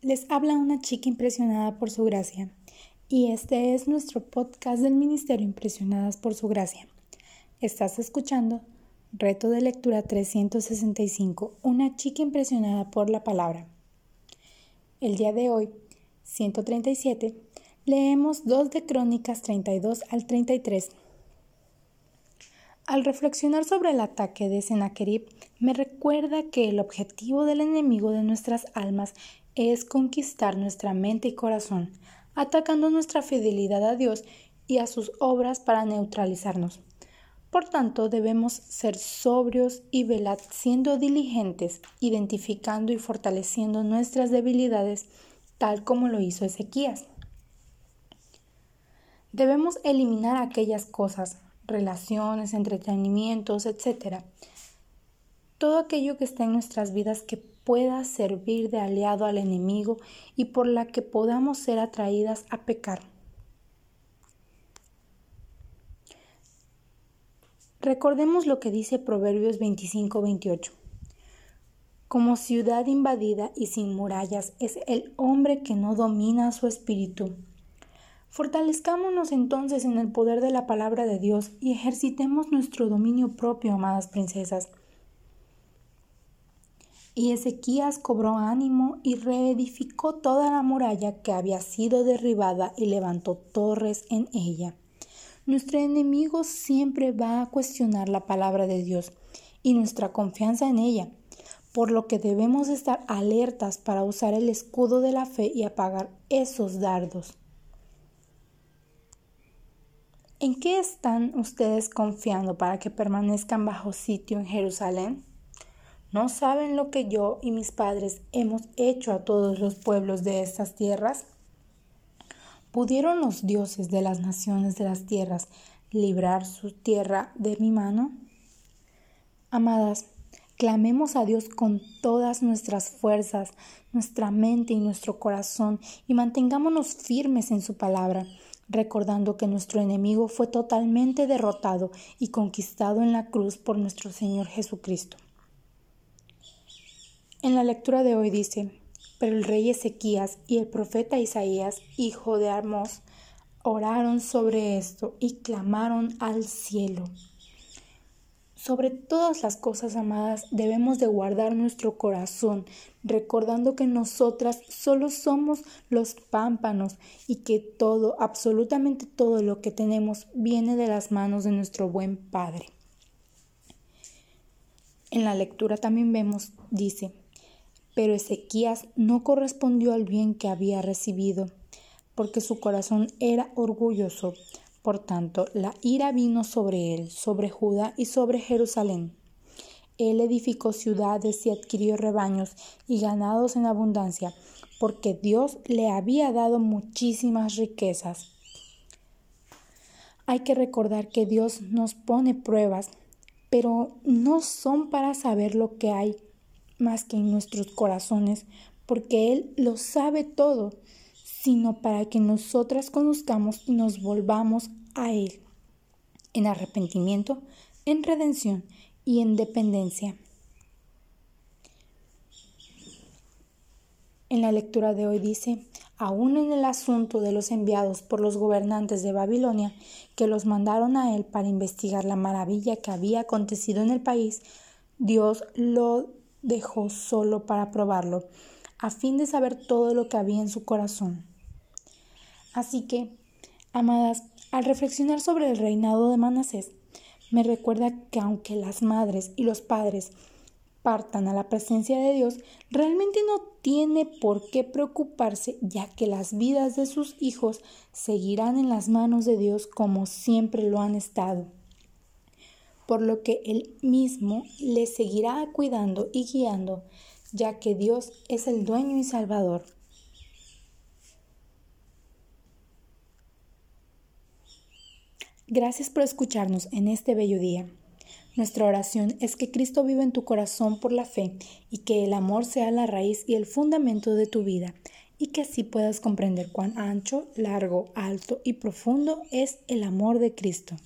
Les habla una chica impresionada por su gracia y este es nuestro podcast del Ministerio Impresionadas por su gracia. Estás escuchando Reto de Lectura 365, una chica impresionada por la palabra. El día de hoy, 137, leemos 2 de Crónicas 32 al 33. Al reflexionar sobre el ataque de Sennacherib, me recuerda que el objetivo del enemigo de nuestras almas es conquistar nuestra mente y corazón, atacando nuestra fidelidad a Dios y a sus obras para neutralizarnos. Por tanto, debemos ser sobrios y velar siendo diligentes, identificando y fortaleciendo nuestras debilidades, tal como lo hizo Ezequías. Debemos eliminar aquellas cosas, relaciones, entretenimientos, etc. Todo aquello que está en nuestras vidas que pueda servir de aliado al enemigo y por la que podamos ser atraídas a pecar. Recordemos lo que dice Proverbios 25-28. Como ciudad invadida y sin murallas es el hombre que no domina su espíritu. Fortalezcámonos entonces en el poder de la palabra de Dios y ejercitemos nuestro dominio propio, amadas princesas. Y Ezequías cobró ánimo y reedificó toda la muralla que había sido derribada y levantó torres en ella. Nuestro enemigo siempre va a cuestionar la palabra de Dios y nuestra confianza en ella, por lo que debemos estar alertas para usar el escudo de la fe y apagar esos dardos. ¿En qué están ustedes confiando para que permanezcan bajo sitio en Jerusalén? ¿No saben lo que yo y mis padres hemos hecho a todos los pueblos de estas tierras? ¿Pudieron los dioses de las naciones de las tierras librar su tierra de mi mano? Amadas, clamemos a Dios con todas nuestras fuerzas, nuestra mente y nuestro corazón y mantengámonos firmes en su palabra, recordando que nuestro enemigo fue totalmente derrotado y conquistado en la cruz por nuestro Señor Jesucristo. En la lectura de hoy dice, pero el rey Ezequías y el profeta Isaías, hijo de Armos, oraron sobre esto y clamaron al cielo. Sobre todas las cosas amadas debemos de guardar nuestro corazón, recordando que nosotras solo somos los pámpanos y que todo, absolutamente todo lo que tenemos viene de las manos de nuestro buen Padre. En la lectura también vemos, dice, pero Ezequías no correspondió al bien que había recibido, porque su corazón era orgulloso. Por tanto, la ira vino sobre él, sobre Judá y sobre Jerusalén. Él edificó ciudades y adquirió rebaños y ganados en abundancia, porque Dios le había dado muchísimas riquezas. Hay que recordar que Dios nos pone pruebas, pero no son para saber lo que hay más que en nuestros corazones, porque Él lo sabe todo, sino para que nosotras conozcamos y nos volvamos a Él, en arrepentimiento, en redención y en dependencia. En la lectura de hoy dice, aún en el asunto de los enviados por los gobernantes de Babilonia, que los mandaron a él para investigar la maravilla que había acontecido en el país, Dios lo dejó solo para probarlo, a fin de saber todo lo que había en su corazón. Así que, amadas, al reflexionar sobre el reinado de Manasés, me recuerda que aunque las madres y los padres partan a la presencia de Dios, realmente no tiene por qué preocuparse, ya que las vidas de sus hijos seguirán en las manos de Dios como siempre lo han estado por lo que Él mismo le seguirá cuidando y guiando, ya que Dios es el dueño y salvador. Gracias por escucharnos en este bello día. Nuestra oración es que Cristo viva en tu corazón por la fe y que el amor sea la raíz y el fundamento de tu vida y que así puedas comprender cuán ancho, largo, alto y profundo es el amor de Cristo.